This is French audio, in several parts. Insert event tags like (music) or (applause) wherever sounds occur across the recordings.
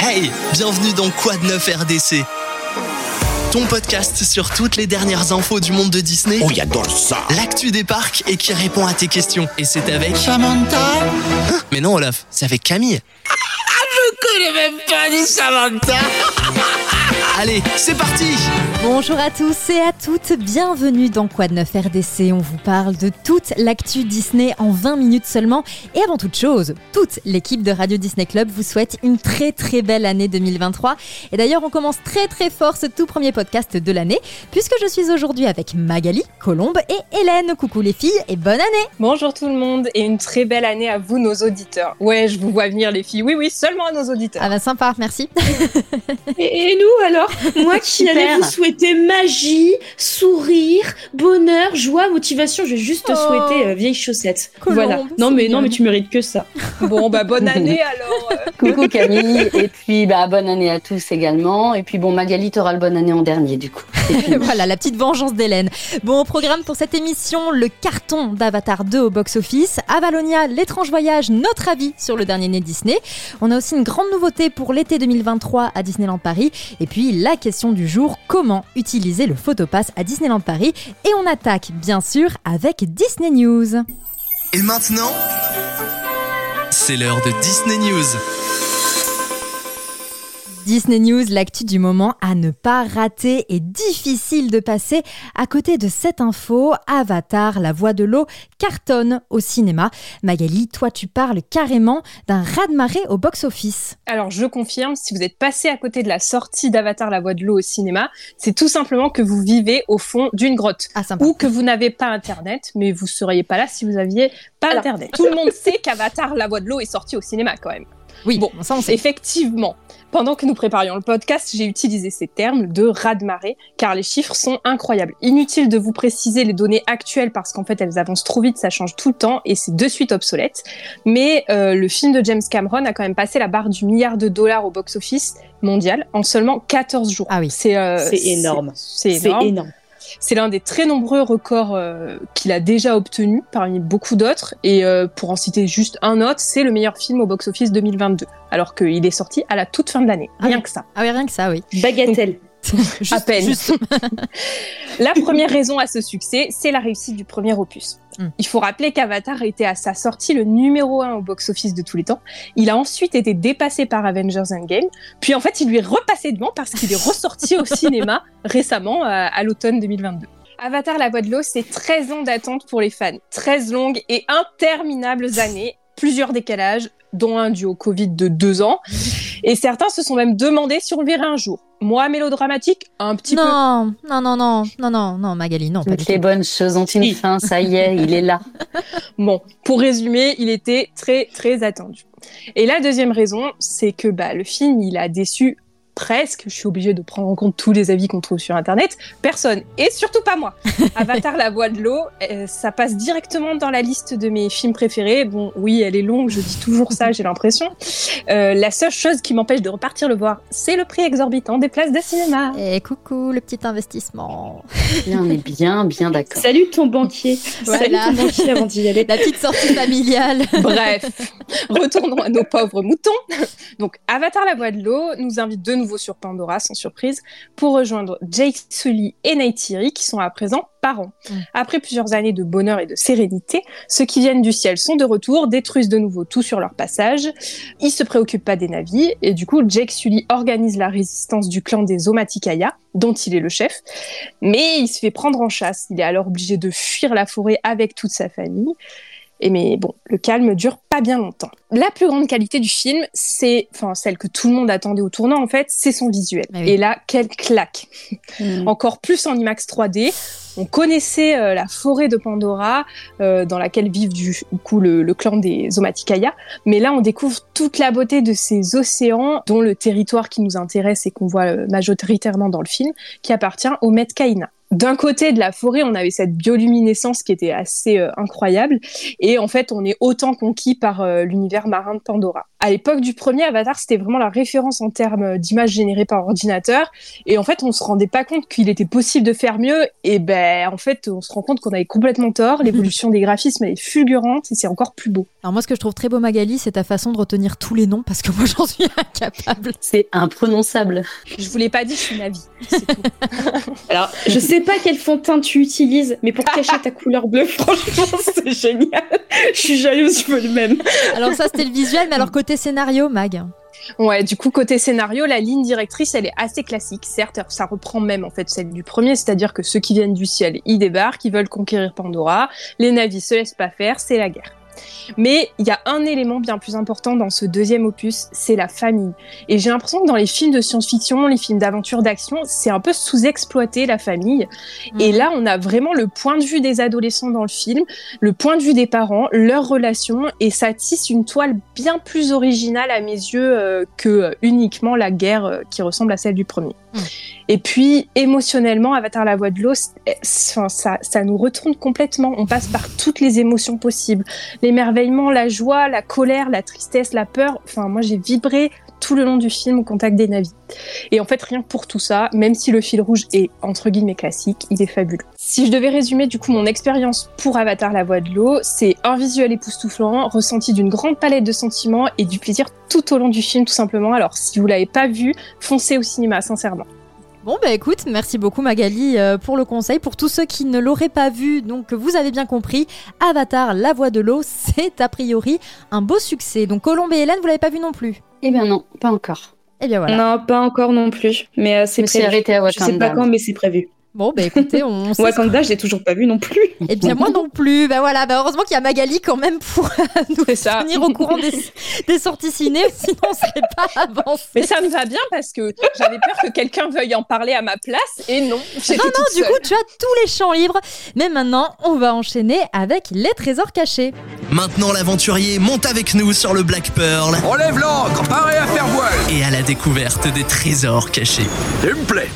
Hey, bienvenue dans Quad 9 RDC. Ton podcast sur toutes les dernières infos du monde de Disney. Oh, j'adore ça L'actu des parcs et qui répond à tes questions. Et c'est avec... Samantha Hein? Mais non Olaf, c'est avec Camille. Je connais même pas dit Samantha Allez, c'est parti Bonjour à tous et à toutes, bienvenue dans Quad 9 RDC. On vous parle de toute l'actu Disney en 20 minutes seulement. Et avant toute chose, toute l'équipe de Radio Disney Club vous souhaite une très très belle année 2023. Et d'ailleurs, on commence très très fort ce tout premier podcast de l'année, puisque je suis aujourd'hui avec Magali, Colombe et Hélène. Coucou les filles et bonne année Bonjour tout le monde et une très belle année à vous, nos auditeurs. Ouais, je vous vois venir les filles. Oui, oui, seulement à nos auditeurs. Ah bah sympa, merci. Et, et nous alors? Moi qui allais vous souhaiter magie, sourire, bonheur, joie, motivation, je vais juste te Oh. souhaiter euh, vieilles chaussettes. Colombe, voilà. Non mais non mais tu mérites que ça. (laughs) Bon, bah bonne année (laughs) alors. euh. Coucou Camille, et puis bah, bonne année à tous également. Et puis bon, Magali, t'auras le bonne année en dernier du coup. (laughs) Voilà, la petite vengeance d'Hélène. Bon, au programme pour cette émission, le carton d'Avatar 2 au box-office, Avalonia, l'étrange voyage, notre avis sur le dernier né Disney. On a aussi une grande nouveauté pour l'été 2023 à Disneyland Paris. Et puis, la question du jour, comment utiliser le photopass à Disneyland Paris? Et on attaque, bien sûr, avec Disney News. Et maintenant, c'est l'heure de Disney News. Disney News, l'actu du moment à ne pas rater et difficile de passer à côté de cette info. Avatar, la voix de l'eau, cartonne au cinéma. Magali, toi tu parles carrément d'un raz-de-marée au box-office. Alors je confirme, si vous êtes passé à côté de la sortie d'Avatar la voix de l'eau au cinéma, c'est tout simplement que vous vivez au fond d'une grotte. Ah. Ou que vous n'avez pas internet, mais vous seriez pas là si vous aviez pas Alors. internet. Tout le monde sait qu'Avatar la voix de l'eau est sorti au cinéma quand même. Oui, Bon, ça on sait. Effectivement, pendant que nous préparions le podcast, j'ai utilisé ces termes de raz-de-marée, car les chiffres sont incroyables. Inutile de vous préciser les données actuelles parce qu'en fait elles avancent trop vite, ça change tout le temps et c'est de suite obsolète. Mais euh, le film de James Cameron a quand même passé la barre du milliard de dollars au box-office mondial en seulement 14 jours. Ah oui. C'est euh, C'est énorme. C'est C'est énorme. énorme. C'est l'un des très nombreux records euh, qu'il a déjà obtenu parmi beaucoup d'autres. Et euh, pour en citer juste un autre, c'est le meilleur film au box-office 2022, alors qu'il est sorti à la toute fin de l'année. Ah Rien oui. que ça. Ah oui, rien que ça, oui. Bagatelle. Juste- à peine. juste- (laughs) La première raison à ce succès, c'est la réussite du premier opus. Mm. Il faut rappeler qu'Avatar était à sa sortie le numéro un au box-office de tous les temps. Il a ensuite été dépassé par Avengers Endgame. Puis en fait, il lui est repassé devant parce qu'il est ressorti au (laughs) cinéma récemment, à, à l'automne 2022. Avatar la voix de l'eau, c'est 13 ans d'attente pour les fans. 13 longues et interminables années, plusieurs décalages, dont un dû au Covid de deux ans. Et certains se sont même demandé si on le verrait un jour. Moi, mélodramatique, un petit peu. Non, non, non, non, non, non, non, Magali, non, Toutes les bonnes choses ont une fin, ça y est, il est là. (laughs) Bon, pour résumer, il était très très attendu. Et la deuxième raison, c'est que bah, le film, il a déçu presque, je suis obligée de prendre en compte tous les avis qu'on trouve sur Internet, personne, et surtout pas moi. (laughs) Avatar, la voix de l'eau, euh, ça passe directement dans la liste de mes films préférés. Bon, oui, elle est longue, je dis toujours ça, j'ai l'impression. Euh, la seule chose qui m'empêche de repartir le voir, c'est le prix exorbitant des places de cinéma. Et coucou, le petit investissement. Bien, on est bien, bien d'accord. Salut ton banquier. Salut Voilà. ton banquier avant d'y aller. La petite sortie familiale. Bref, retournons à nos pauvres moutons. Donc, Avatar la voix de l'eau nous invite de nouveau sur Pandora, sans surprise, pour rejoindre Jake Sully et Neytiri, qui sont à présent parents. Mm. Après plusieurs années de bonheur et de sérénité, ceux qui viennent du ciel sont de retour, détruisent de nouveau tout sur leur passage. Ils se préoccupent pas des navis, et du coup, Jake Sully organise la résistance du clan des Omaticaya, dont il est le chef. Mais il se fait prendre en chasse. Il est alors obligé de fuir la forêt avec toute sa famille. Et mais bon, le calme dure pas bien longtemps. La plus grande qualité du film, c'est, enfin celle que tout le monde attendait au tournant en fait, c'est son visuel. Ah oui. Et là, quelle claque Mm. Encore plus en IMAX 3D. On connaissait euh, la forêt de Pandora, euh, dans laquelle vivent du coup le, le clan des Omaticaya, mais là on découvre toute la beauté de ces océans, dont le territoire qui nous intéresse et qu'on voit euh, majoritairement dans le film, qui appartient au Metcaïna. D'un côté de la forêt, on avait cette bioluminescence qui était assez euh, incroyable, et en fait, on est autant conquis par euh, l'univers marin de Pandora. À l'époque du premier Avatar, c'était vraiment la référence en termes d'images générées par ordinateur. Et en fait, on se rendait pas compte qu'il était possible de faire mieux. Et ben, en fait, on se rend compte qu'on avait complètement tort. (laughs) L'évolution des graphismes est fulgurante et c'est encore plus beau. Alors moi, ce que je trouve très beau, Magali, c'est ta façon de retenir tous les noms parce que moi, (laughs) j'en suis incapable. C'est imprononçable. Je vous l'ai pas dit, je suis Navi. (laughs) Alors, je sais pas quel fond de teint tu utilises, mais pour cacher ta couleur bleue, franchement, c'est génial. Je suis jalouse, je veux le même. Alors ça, c'était le visuel, mais alors côté scénario, Mag Ouais, du coup, côté scénario, la ligne directrice, elle est assez classique. Certes, ça reprend même en fait celle du premier, c'est-à-dire que ceux qui viennent du ciel, ils débarquent, ils veulent conquérir Pandora, les navis se laissent pas faire, c'est la guerre. Mais il y a un élément bien plus important dans ce deuxième opus, c'est la famille. Et j'ai l'impression que dans les films de science-fiction, les films d'aventure, d'action, c'est un peu sous-exploité la famille. Et là, on a vraiment le point de vue des adolescents dans le film, le point de vue des parents, leurs relations, et ça tisse une toile bien plus originale à mes yeux euh, que euh, uniquement la guerre euh, qui ressemble à celle du premier. Et puis, émotionnellement, Avatar la voix de l'eau, enfin, ça, ça nous retourne complètement. On passe par toutes les émotions possibles. L'émerveillement, la joie, la colère, la tristesse, la peur. Enfin, moi, j'ai vibré tout le long du film au contact des navis. Et en fait, rien que pour tout ça, même si le fil rouge est entre guillemets classique, il est fabuleux. Si je devais résumer du coup mon expérience pour Avatar la voix de l'eau, c'est un visuel époustouflant, ressenti d'une grande palette de sentiments et du plaisir tout au long du film tout simplement. Alors si vous l'avez pas vu, foncez au cinéma sincèrement. Bon bah écoute, merci beaucoup Magali euh, pour le conseil. Pour tous ceux qui ne l'auraient pas vu, donc vous avez bien compris, Avatar, la voix de l'eau, (laughs) c'est a priori un beau succès. Donc Colombe et Hélène, vous l'avez pas vu non plus? Eh bien non, pas encore. Eh bien voilà. Non, pas encore non plus, mais euh, c'est prévu. arrêtée à Je sais pas quand, mais c'est prévu. Bon bah écoutez, on (laughs) Wakanda, je l'ai toujours pas vu non plus. (laughs) Eh bien moi non plus. Bah voilà, bah heureusement qu'il y a Magali quand même pour nous C'est ça. tenir au courant des, (laughs) des sorties ciné, sinon on serait pas avancé. Mais ça me va bien parce que j'avais peur que quelqu'un veuille en parler à ma place et non. Non, non, du seule. coup, tu as tous les champs libres. Mais maintenant, on va enchaîner avec les trésors cachés. Maintenant, l'aventurier monte avec nous sur le Black Pearl Relève l'ancre, paré à faire voile. et à la découverte des trésors cachés. Il me plaît.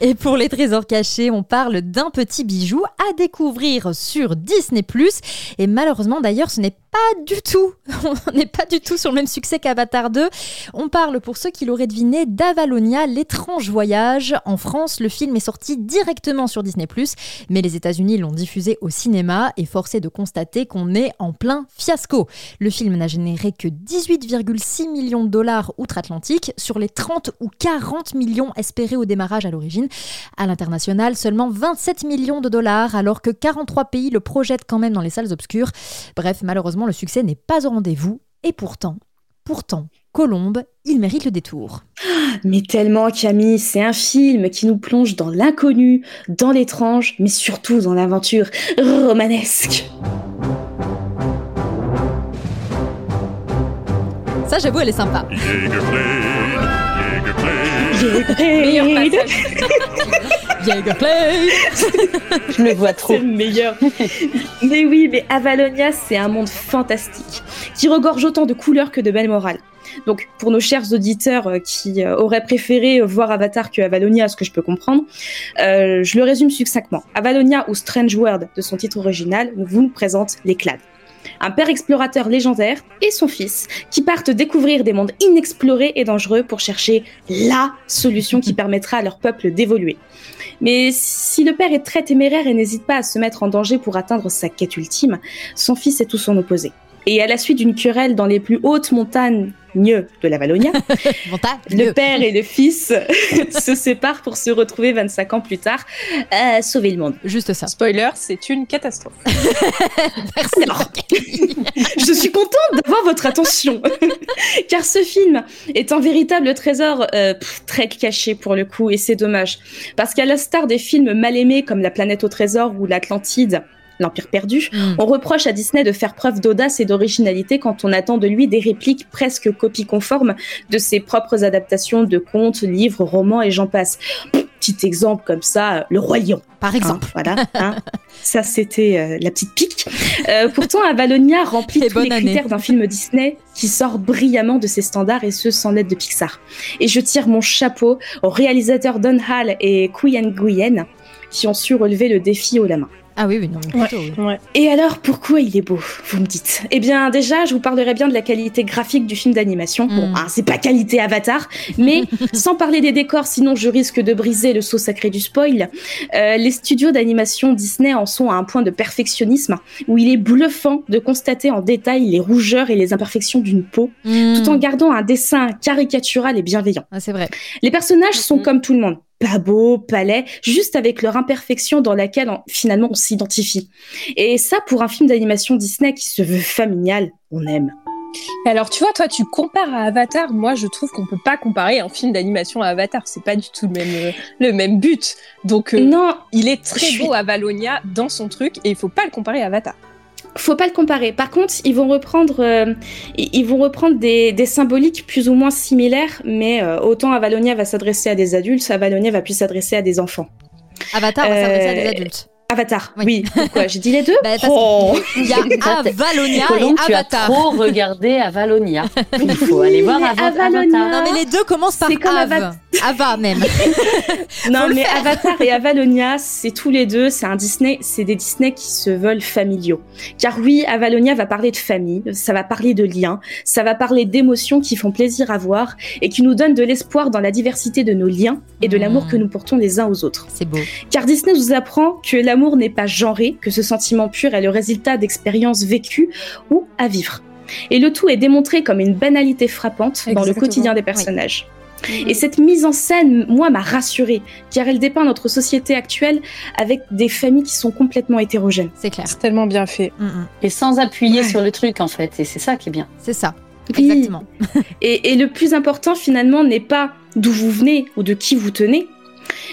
Et pour les trésors cachés, on parle d'un petit bijou à découvrir sur Disney+. Et malheureusement, d'ailleurs, ce n'est pas du tout, (laughs) on n'est pas du tout sur le même succès qu'Avatar 2. On parle, pour ceux qui l'auraient deviné, d'Avalonia, l'étrange voyage. En France, le film est sorti directement sur Disney+, mais les États-Unis l'ont diffusé au cinéma et forcé de constater qu'on est en plein fiasco. Le film n'a généré que 18,6 millions de dollars outre-Atlantique sur les 30 ou 40 millions espérés au démarrage à l'origine. À l'international, seulement 27 millions de dollars, alors que 43 pays le projettent quand même dans les salles obscures. Bref, malheureusement, le succès n'est pas au rendez-vous. Et pourtant, pourtant, Colombe, il mérite le détour. Mais tellement, Camille, c'est un film qui nous plonge dans l'inconnu, dans l'étrange, mais surtout dans l'aventure romanesque. Ça, j'avoue, elle est sympa. (laughs) (laughs) Je le vois trop. C'est le meilleur. (laughs) mais oui, mais Avalonia, c'est un monde fantastique qui regorge autant de couleurs que de belles morales. Donc, pour nos chers auditeurs euh, qui euh, auraient préféré voir Avatar que Avalonia, ce que je peux comprendre, euh, je le résume succinctement. Avalonia ou Strange World de son titre original vous nous présente les clades. Un père explorateur légendaire et son fils qui partent découvrir des mondes inexplorés et dangereux pour chercher LA solution qui permettra à leur peuple d'évoluer. Mais si le père est très téméraire et n'hésite pas à se mettre en danger pour atteindre sa quête ultime, son fils est tout son opposé. Et à la suite d'une querelle dans les plus hautes montagnes de la Valonia, (laughs) le père et le fils (laughs) se séparent pour se retrouver 25 ans plus tard à sauver le monde. Juste ça. Spoiler, c'est une catastrophe. (laughs) Alors, je suis contente d'avoir votre attention, car ce film est un véritable trésor euh, pff, très caché pour le coup, et c'est dommage, parce qu'à la star des films mal aimés comme La planète au trésor ou L'Atlantide, L'Empire perdu, Mm. on reproche à Disney de faire preuve d'audace et d'originalité quand on attend de lui des répliques presque copies conformes de ses propres adaptations de contes, livres, romans et j'en passe. Petit exemple comme ça, euh, Le Roi Lion. Par exemple. Hein, voilà. (laughs) hein. Ça, c'était euh, la petite pique. Euh, pourtant, Avalonia remplit Et tous les année. critères d'un film Disney qui sort brillamment de ses standards et ce sans l'aide de Pixar. Et je tire mon chapeau aux réalisateurs Don Hall et Quyen Nguyen qui ont su relever le défi haut la main. Ah oui, oui, non, plutôt. oui. Ouais. Et alors, pourquoi il est beau, vous me dites? Eh bien, déjà, je vous parlerai bien de la qualité graphique du film d'animation. Bon, Mm. hein, c'est pas qualité Avatar, mais (laughs) sans parler des décors, sinon je risque de briser le saut sacré du spoil. euh, les studios d'animation Disney en sont à un point de perfectionnisme où il est bluffant de constater en détail les rougeurs et les imperfections d'une peau, Hmm. tout en gardant un dessin caricatural et bienveillant. Ah, c'est vrai. Les personnages sont Mhm. comme tout le monde. Pas beaux, pas laids, juste avec leur imperfection dans laquelle on- finalement on s'identifie. Et ça, pour un film d'animation Disney qui se veut familial, on aime. Alors, tu vois, toi, tu compares à Avatar. Moi, je trouve qu'on peut pas comparer un film d'animation à Avatar. C'est pas du tout le même, euh, le même but. Donc, euh, Non, il est très suis- beau à Valonia dans son truc et il faut pas le comparer à Avatar. Faut pas le comparer. Par contre, ils vont reprendre, euh, ils vont reprendre des, des symboliques plus ou moins similaires, mais euh, autant Avalonia va s'adresser à des adultes, Avalonia va plus s'adresser à des enfants. Avatar, va s'adresser à des Euh, adultes. Avatar, Oui. oui. Pourquoi J'ai dit les deux (laughs) Bah, Oh. Il y a (laughs) Avalonia Colombe, et tu as Avatar. trop regardé Avalonia. Il faut aller voir Avalonia- Avatar. Non, mais les deux commencent par C'est comme Av. Ava- Ava (laughs) même. Non, mais faire. Avatar et Avalonia, c'est tous les deux, c'est un Disney, c'est des Disney qui se veulent familiaux. Car oui, Avalonia va parler de famille, ça va parler de liens, ça va parler d'émotions qui font plaisir à voir et qui nous donnent de l'espoir dans la diversité de nos liens et de l'amour que nous portons les uns aux autres. C'est beau. Car Disney nous apprend que l'amour n'est pas genré, que ce sentiment pur est le résultat d'expériences vécues ou à vivre. Et le tout est démontré comme une banalité frappante dans le quotidien des personnages. Et cette mise en scène, moi, m'a rassurée, car elle dépeint notre société actuelle avec des familles qui sont complètement hétérogènes. C'est clair. C'est tellement bien fait. Mm, mm. Et sans appuyer Ouais. sur le truc, en fait. Et c'est ça qui est bien. C'est ça. Oui. Exactement. Et, et le plus important, finalement, n'est pas d'où vous venez ou de qui vous tenez,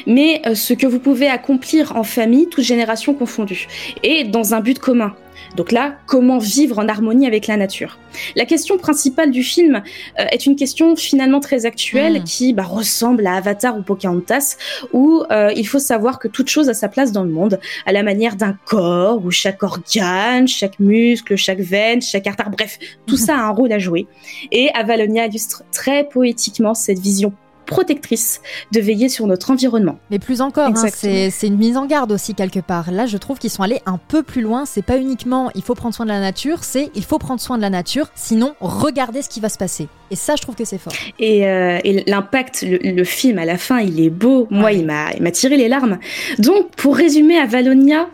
mais euh, ce que vous pouvez accomplir en famille, toutes générations confondues, et dans un but commun. Donc là, comment vivre en harmonie avec la nature? La question principale du film euh, est une question finalement très actuelle Mm. qui bah, ressemble à Avatar ou Pocahontas, où euh, il faut savoir que toute chose a sa place dans le monde, à la manière d'un corps, où chaque organe, chaque muscle, chaque veine, chaque artère, bref, tout (laughs) ça a un rôle à jouer. Et Avalonia illustre très poétiquement cette vision protectrice de veiller sur notre environnement. Mais plus encore, hein, c'est une mise en garde aussi quelque part. Là, je trouve qu'ils sont allés un peu plus loin. C'est pas uniquement il faut prendre soin de la nature, c'est il faut prendre soin de la nature, sinon regardez ce qui va se passer. Et ça, je trouve que c'est fort. Et, euh, et l'impact, le, le film à la fin, il est beau. Moi, Ouais. il m'a, tiré les larmes. Donc, pour résumer, Avalonia,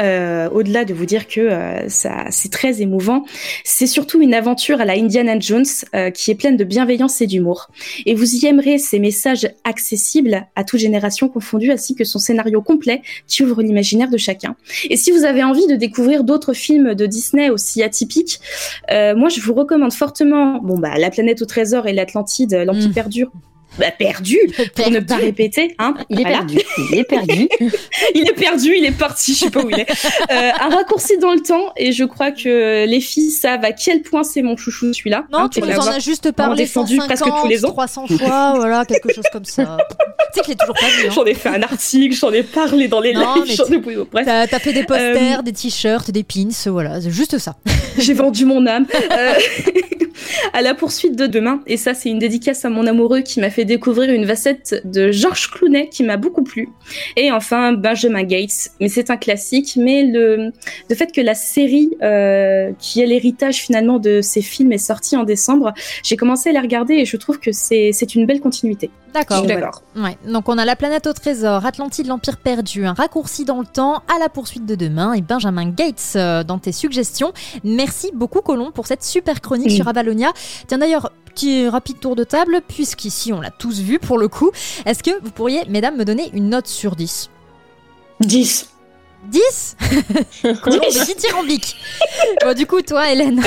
euh, au-delà de vous dire que euh, ça, c'est très émouvant, c'est surtout une aventure à la Indiana Jones euh, qui est pleine de bienveillance et d'humour. Et vous y aimerez ces messages accessibles à toute génération confondue, ainsi que son scénario complet qui ouvre l'imaginaire de chacun. Et si vous avez envie de découvrir d'autres films de Disney aussi atypiques, moi je vous recommande fortement, bon bah, La planète au trésor et l'Atlantide, l'Empire Mm. perdu. Bah, perdu, pour ne pas répéter. Hein. Il est Voilà. perdu. Il est perdu. (laughs) Il est perdu, il est parti, je sais pas où il est. Euh, un raccourci dans le temps, et je crois que les filles savent à quel point c'est mon chouchou celui-là. Non, hein, tu pour nous en as juste parlé défendu 150, presque tous les ans. 300 fois, voilà, quelque chose comme ça. tu sais l'ai toujours pas vu. hein. J'en ai fait un article, j'en ai parlé dans les Non, lives, j'en tu- ai... Bref, T'as t'as fait des posters, Euh, des t-shirts, des pins, voilà, c'est juste ça. (laughs) j'ai vendu mon âme. Euh, (laughs) à la poursuite de demain, et ça c'est une dédicace à mon amoureux qui m'a fait découvrir une facette de Georges Clooney qui m'a beaucoup plu. Et enfin Benjamin Gates, mais c'est un classique, mais le, le fait que la série euh, qui est l'héritage finalement de ces films est sortie en décembre, j'ai commencé à les regarder et je trouve que c'est c'est une belle continuité. D'accord. D'accord. Ouais. Donc on a la planète au trésor, Atlantide, l'Empire perdu, un raccourci dans le temps, à la poursuite de demain et Benjamin Gates euh, dans tes suggestions. Merci beaucoup Colomb pour cette super chronique Oui. sur Avalonia. Tiens d'ailleurs, petit rapide tour de table, puisqu'ici on l'a tous vu pour le coup. Est-ce que vous pourriez, mesdames, me donner une note sur 10 10 10 Colomb, mais dithyrambique. Bon, du coup, toi, Hélène.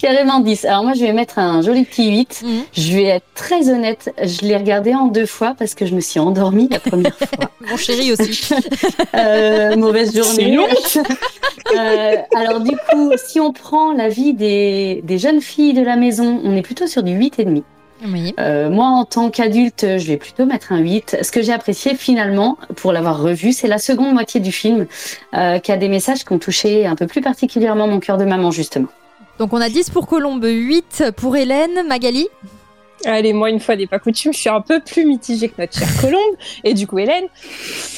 Carrément 10. Alors moi, je vais mettre un joli petit 8. Mhm. Je vais être très honnête. Je l'ai regardé en deux fois parce que je me suis endormie la première (laughs) fois. Mon chéri aussi. (laughs) Euh, mauvaise journée. (laughs) Euh, alors du coup, si on prend la vie des, des jeunes filles de la maison, on est plutôt sur du 8,5. Oui. Euh, moi, en tant qu'adulte, je vais plutôt mettre un 8. Ce que j'ai apprécié finalement, pour l'avoir revu, c'est la seconde moitié du film, euh, qui a des messages qui ont touché un peu plus particulièrement mon cœur de maman, justement. Donc on a 10 pour Colombe, 8 pour Hélène, Magali. Allez, moi, une fois n'est pas coutume, je suis un peu plus mitigée que notre chère Colombe. Et du coup, Hélène,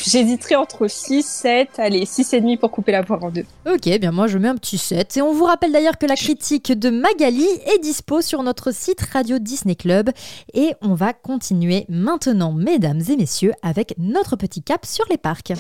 j'hésiterai entre 6, 7, allez, 6 et demi pour couper la poire en deux. Ok, bien moi je mets un petit 7. Et on vous rappelle d'ailleurs que la critique de Magali est dispo sur notre site Radio Disney Club. Et on va continuer maintenant, mesdames et messieurs, avec notre petit cap sur les parcs.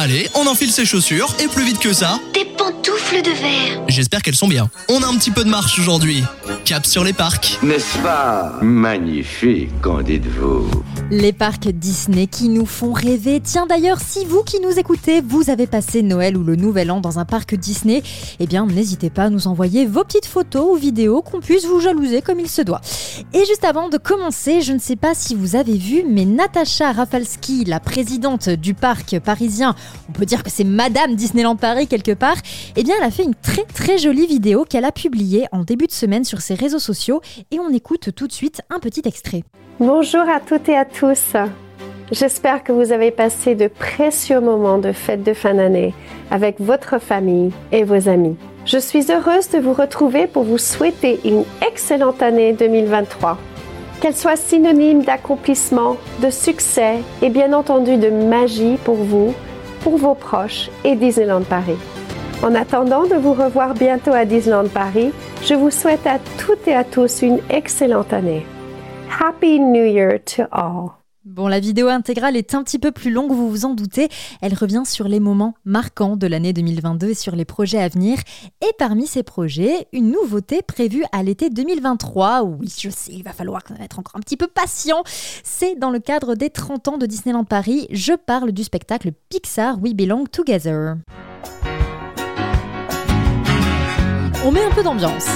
Allez, on enfile ses chaussures et plus vite que ça, Des pantoufles de verre. j'espère qu'elles sont bien. On a un petit peu de marche aujourd'hui. Cap sur les parcs. N'est-ce pas magnifique, qu'en dites-vous? Les parcs Disney qui nous font rêver. Tiens d'ailleurs, si vous qui nous écoutez, vous avez passé Noël ou le Nouvel An dans un parc Disney, eh bien n'hésitez pas à nous envoyer vos petites photos ou vidéos qu'on puisse vous jalouser comme il se doit. Et juste avant de commencer, je ne sais pas si vous avez vu, mais Natacha Rafalski, la présidente du parc parisien, on peut dire que c'est Madame Disneyland Paris quelque part, eh bien elle a fait une très très jolie vidéo qu'elle a publiée en début de semaine sur ses réseaux sociaux et on écoute tout de suite un petit extrait. Bonjour à toutes et à tous. J'espère que vous avez passé de précieux moments de fête de fin d'année avec votre famille et vos amis. Je suis heureuse de vous retrouver pour vous souhaiter une excellente année 2023. Qu'elle soit synonyme d'accomplissement, de succès et bien entendu de magie pour vous, pour vos proches et Disneyland Paris. En attendant de vous revoir bientôt à Disneyland Paris, je vous souhaite à toutes et à tous une excellente année. Happy New Year to all. Bon, la vidéo intégrale est un petit peu plus longue, vous vous en doutez. Elle revient sur les moments marquants de l'année 2022 et sur les projets à venir. Et parmi ces projets, une nouveauté prévue à l'été 2023. Oui, je sais, il va falloir être encore un petit peu patient. C'est dans le cadre des 30 ans de Disneyland Paris. Je parle du spectacle Pixar We Belong Together. On met un peu d'ambiance.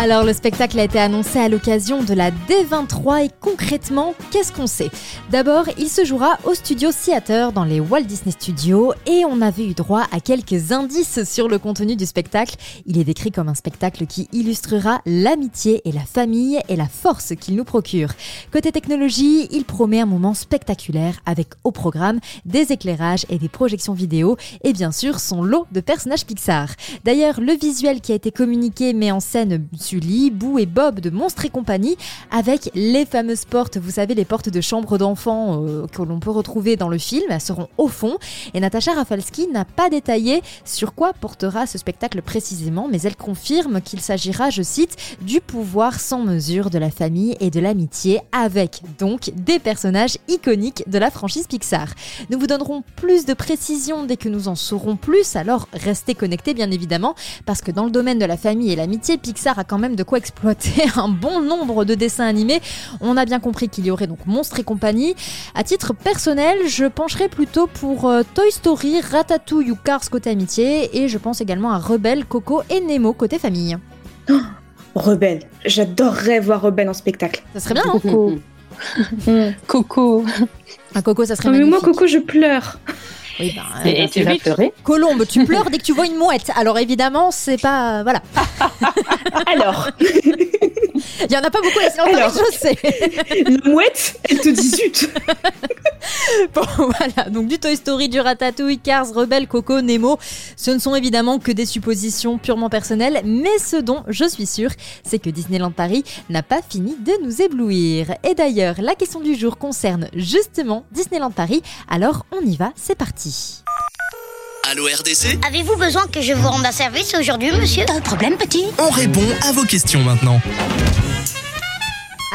Alors le spectacle a été annoncé à l'occasion de la D23 et concrètement, qu'est-ce qu'on sait? D'abord, il se jouera au studio Theater dans les Walt Disney Studios et on avait eu droit à quelques indices sur le contenu du spectacle. Il est décrit comme un spectacle qui illustrera l'amitié et la famille et la force qu'il nous procure. Côté technologie, il promet un moment spectaculaire avec au programme des éclairages et des projections vidéo et bien sûr son lot de personnages Pixar. D'ailleurs, le visuel qui a été communiqué met en scène Sully, Boo et Bob de Monstres et compagnie avec les fameuses portes, vous savez, les portes de chambre d'enfants euh, que l'on peut retrouver dans le film. Elles seront au fond. Et Natacha Rafalski n'a pas détaillé sur quoi portera ce spectacle précisément, mais elle confirme qu'il s'agira, je cite, du pouvoir sans mesure de la famille et de l'amitié avec donc des personnages iconiques de la franchise Pixar. Nous vous donnerons plus de précisions dès que nous en saurons plus, alors restez connectés bien évidemment, parce que dans le domaine de la famille et l'amitié, Pixar a quand même de quoi exploiter (laughs) un bon nombre de dessins animés. On a bien compris qu'il y aurait donc Monstres et compagnie. À titre personnel, je pencherai plutôt pour euh, Toy Story, Ratatouille ou Cars côté amitié, et je pense également à Rebelle, Coco et Nemo côté famille. Rebelle. J'adorerais voir Rebelle en spectacle. Ça serait bien, hein Coco. (laughs) Coco. Un Coco, ça serait mais magnifique. moi, Coco, je pleure. Oui, bah, Et, et tu vas pleurer Colombe, tu pleures dès que tu vois une mouette. Alors évidemment, c'est pas... Voilà. (laughs) Alors, Il y en a pas beaucoup à Alors. je sais. (laughs) la mouette, elle te dit zut. (laughs) Bon, voilà, donc du Toy Story, du Ratatouille, Cars, Rebelle, Coco, Nemo, ce ne sont évidemment que des suppositions purement personnelles, mais ce dont je suis sûre, c'est que Disneyland Paris n'a pas fini de nous éblouir. Et d'ailleurs, la question du jour concerne justement Disneyland Paris, alors on y va, c'est parti. Allô RDC Avez-vous besoin que je vous rende un service aujourd'hui, monsieur Pas de problème, petit. On répond à vos questions maintenant.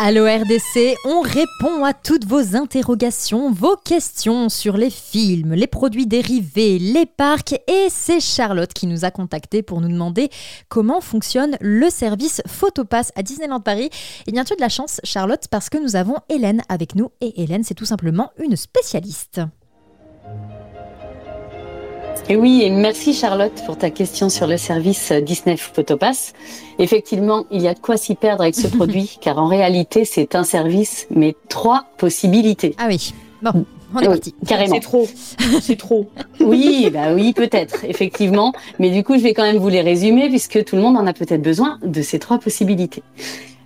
Allo RDC, on répond à toutes vos interrogations, vos questions sur les films, les produits dérivés, les parcs et c'est Charlotte qui nous a contactés pour nous demander comment fonctionne le service Photopass à Disneyland Paris. Et bien tu as de la chance Charlotte parce que nous avons Hélène avec nous et Hélène c'est tout simplement une spécialiste. Et oui, et merci Charlotte pour ta question sur le service Disney Photopass. Effectivement, il y a de quoi s'y perdre avec ce (laughs) produit, car en réalité, c'est un service, mais trois possibilités. Ah oui, bon, on est Oui, parti. Carrément. C'est trop. C'est trop. (laughs) Oui, bah oui, peut-être, effectivement. Mais du coup, je vais quand même vous les résumer, puisque tout le monde en a peut-être besoin de ces trois possibilités.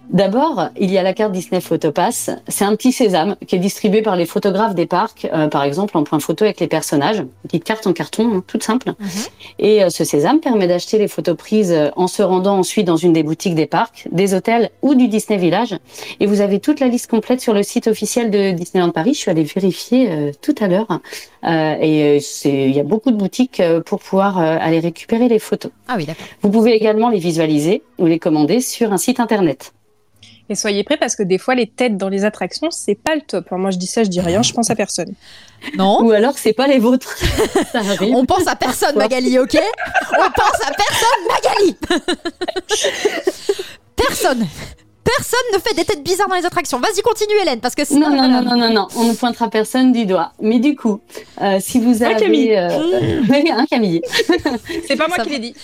D'abord, il y a la carte Disney Photopass. C'est un petit sésame qui est distribué par les photographes des parcs, euh, par exemple en point photo avec les personnages. Une petite carte en carton, hein, toute simple. Et euh, ce sésame permet d'acheter les photos prises euh, en se rendant ensuite dans une des boutiques des parcs, des hôtels ou du Disney Village. Et vous avez toute la liste complète sur le site officiel de Disneyland Paris. Je suis allée vérifier euh, tout à l'heure. Euh, et euh, il y a beaucoup de boutiques euh, pour pouvoir euh, aller récupérer les photos. Ah oui, d'accord. Vous pouvez également les visualiser ou les commander sur un site internet. Et soyez prêts parce que des fois, les têtes dans les attractions, c'est pas le top. Alors moi, je dis ça, je dis rien, je pense à personne. Non Ou alors c'est pas les vôtres. (laughs) Ça arrive. On pense à personne, Magali, ok? On pense à personne, Magali Personne Personne ne fait des têtes bizarres dans les attractions. Vas-y, continue, Hélène, parce que c'est... Non, non, non, non, non, non, on ne pointera personne du doigt. Mais du coup, euh, si vous avez... Camille. euh, (laughs) oui, un Camille. C'est pas moi Ça qui l'ai dit.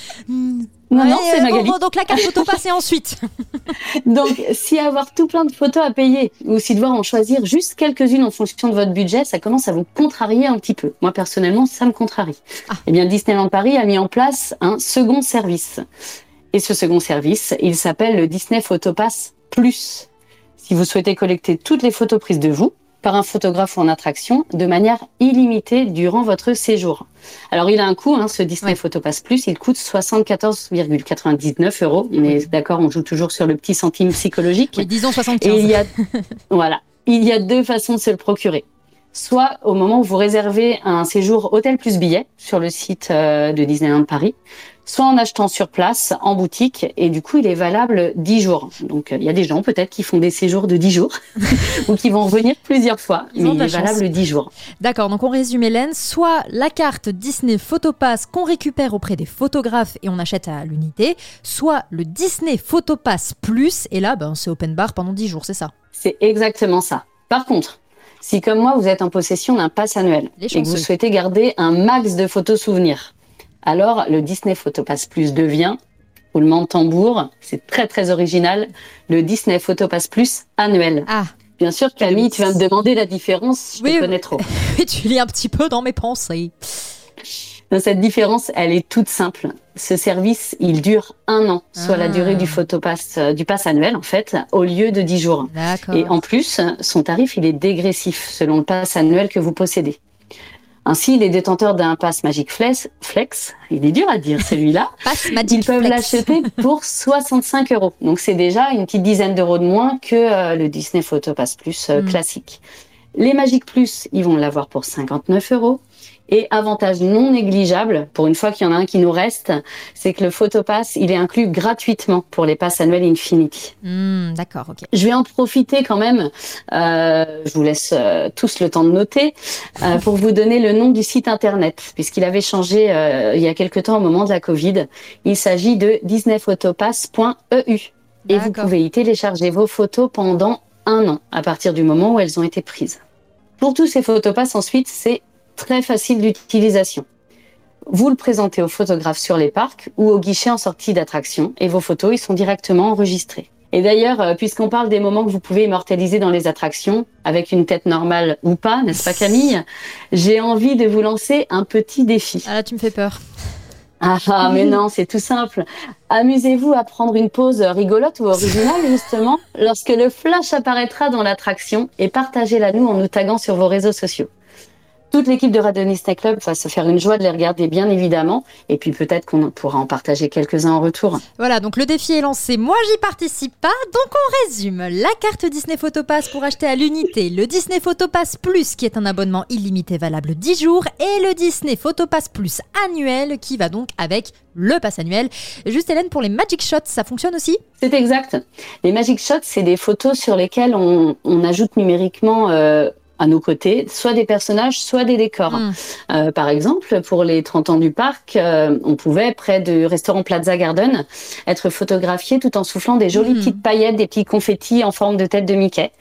Non, Ouais, non, c'est euh, bon, Magali. bon, donc la carte photo passée ensuite. (laughs) Donc, si avoir tout plein de photos à payer, ou si devoir en choisir juste quelques-unes en fonction de votre budget, ça commence à vous contrarier un petit peu. Moi, personnellement, ça me contrarie. Ah. Eh bien, Disneyland Paris a mis en place un second service. Et ce second service, il s'appelle le Disney Photopass Plus. Si vous souhaitez collecter toutes les photos prises de vous, par un photographe ou en attraction, de manière illimitée durant votre séjour. Alors, il a un coût, hein, ce Disney. Photopass Plus, il coûte 74,99 euros. On est d'accord, on joue toujours sur le petit centime psychologique. Oui, disons Et 75. il y a, (laughs) voilà, il y a deux façons de se le procurer. Soit au moment où vous réservez un séjour hôtel plus billet sur le site euh, de Disneyland Paris, soit en achetant sur place, en boutique, et du coup il est valable 10 jours. Donc euh, il y a des gens peut-être qui font des séjours de 10 jours, (laughs) (laughs) ou qui vont revenir plusieurs fois, Ils mais il est chance. valable 10 jours. D'accord, donc on résume Hélène, soit la carte Disney Photopass qu'on récupère auprès des photographes et on achète à l'unité, soit le Disney Photopass Plus, et là ben, c'est open bar pendant 10 jours, c'est ça? C'est exactement ça. Par contre, si comme moi vous êtes en possession d'un pass annuel et que vous souhaitez garder un max de photos souvenirs, alors le Disney Photopass Plus devient, roulement de tambour, c'est très très original, le Disney Photopass Plus annuel. Ah, Bien sûr, Camille, tu vas me demander la différence, je Oui, te oui. connais trop. (laughs) et tu lis un petit peu dans mes pensées. Donc, cette différence, elle est toute simple. Ce service, il dure un an, soit la Ah. durée du photopass, euh, du pass annuel en fait, au lieu de 10 jours. D'accord. Et en plus, son tarif, il est dégressif selon le pass annuel que vous possédez. Ainsi, les détenteurs d'un pass Magic Flex, Flex, il est dur à dire celui-là, (laughs) Pass ils peuvent l'acheter pour 65 euros. Donc c'est déjà une petite dizaine d'euros de moins que euh, le Disney Photopass Plus euh, Mm. classique. Les Magic Plus, ils vont l'avoir pour 59 euros. Et avantage non négligeable, pour une fois qu'il y en a un qui nous reste, c'est que le Photopass, il est inclus gratuitement pour les passes annuels Infinity. Hmm, D'accord, ok. Je vais en profiter quand même, euh, je vous laisse euh, tous le temps de noter, euh, (laughs) pour vous donner le nom du site internet, puisqu'il avait changé il y a quelque temps au moment de la Covid. Il s'agit de disneyphotopass.eu. Et vous pouvez y télécharger vos photos pendant un an, à partir du moment où elles ont été prises. Pour tous ces photopass, ensuite, c'est très facile d'utilisation. Vous le présentez au photographe sur les parcs ou au guichet en sortie d'attraction et vos photos, ils sont directement enregistrées. Et d'ailleurs, euh, puisqu'on parle des moments que vous pouvez immortaliser dans les attractions, avec une tête normale ou pas, n'est-ce pas Camille J'ai envie de vous lancer un petit défi. Ah là, tu me fais peur. Ah, ah, mais non, c'est tout simple. Amusez-vous à prendre une pause rigolote ou originale, justement, lorsque le flash apparaîtra dans l'attraction et partagez-la nous en nous taguant sur vos réseaux sociaux. Toute l'équipe de Radio Disney Club va se faire une joie de les regarder, bien évidemment, et puis peut-être qu'on pourra en partager quelques-uns en retour. Voilà, donc le défi est lancé. Moi, j'y participe pas. Donc, on résume. La carte Disney Photopass pour acheter à l'unité. Le Disney Photopass Plus, qui est un abonnement illimité valable 10 jours. Et le Disney Photopass Plus annuel, qui va donc avec le pass annuel. Juste, Hélène, pour les Magic Shots, ça fonctionne aussi? C'est exact. Les Magic Shots, c'est des photos sur lesquelles on, on ajoute numériquement euh, à nos côtés soit des personnages, soit des décors. Mm. Euh, par exemple, pour les 30 ans du parc, euh, on pouvait, près du restaurant Plaza Garden, être photographié tout en soufflant des jolies Mhm. petites paillettes, des petits confettis en forme de tête de Mickey.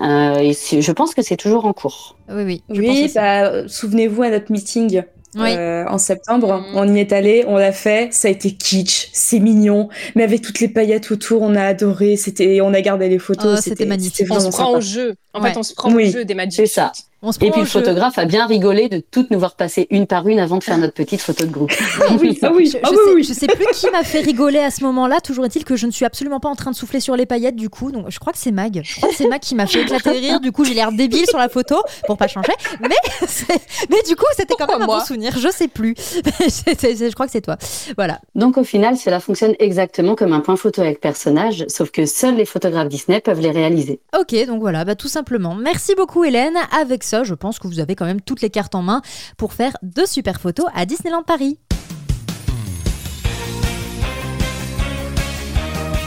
Euh, et je pense que c'est toujours en cours. Oui, oui. je Oui, bah, souvenez-vous à notre meeting Oui. euh, en septembre. Mhm. On y est allé, on l'a fait, ça a été kitsch, c'est mignon, mais avec toutes les paillettes autour, on a adoré, c'était, on a gardé les photos. Oh, c'était magnifique. On se prend sympa. au jeu. En Ouais. fait, on se prend Oui, au jeu des Magic c'est ça. Shots. On se Et puis le jeu. photographe a bien rigolé de toutes nous voir passer une par une avant de faire notre petite photo de groupe. (laughs) Ah oui, (laughs) ah oui, Je, ah je oui, sais, oui. je sais plus qui m'a fait rigoler à ce moment-là. Toujours est-il que je ne suis absolument pas en train de souffler sur les paillettes du coup. Donc je crois que c'est Mag. Je crois que c'est Mag qui m'a fait éclater rire. Du coup, j'ai l'air débile sur la photo pour pas changer. Mais, (laughs) mais du coup, c'était quand même un bon souvenir. Je sais plus. Je crois que c'est toi. Voilà. Donc au final, cela fonctionne exactement comme un point photo avec personnage, sauf que seuls les photographes Disney peuvent les réaliser. Ok, donc voilà, bah, tout simplement. Merci beaucoup Hélène. Avec je pense que vous avez quand même toutes les cartes en main pour faire de super photos à Disneyland Paris.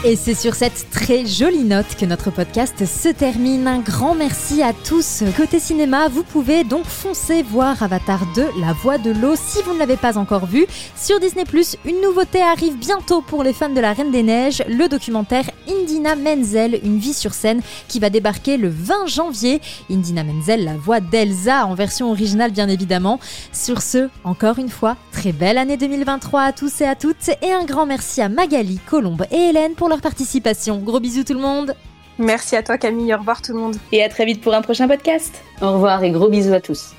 Et c'est sur cette très jolie note que notre podcast se termine. Un grand merci à tous. Côté cinéma, vous pouvez donc foncer voir Avatar 2, La Voix de l'eau, si vous ne l'avez pas encore vu. Sur Disney+, une nouveauté arrive bientôt pour les fans de la Reine des Neiges, le documentaire Indina Menzel, une vie sur scène, qui va débarquer le 20 janvier. Indina Menzel, la voix d'Elsa, en version originale bien évidemment. Sur ce, encore une fois, très belle année 2023 à tous et à toutes, et un grand merci à Magali, Colombe et Hélène pour leur participation. Gros bisous tout le monde Merci à toi Camille, au revoir tout le monde. Et à très vite pour un prochain podcast. Au revoir et gros bisous à tous.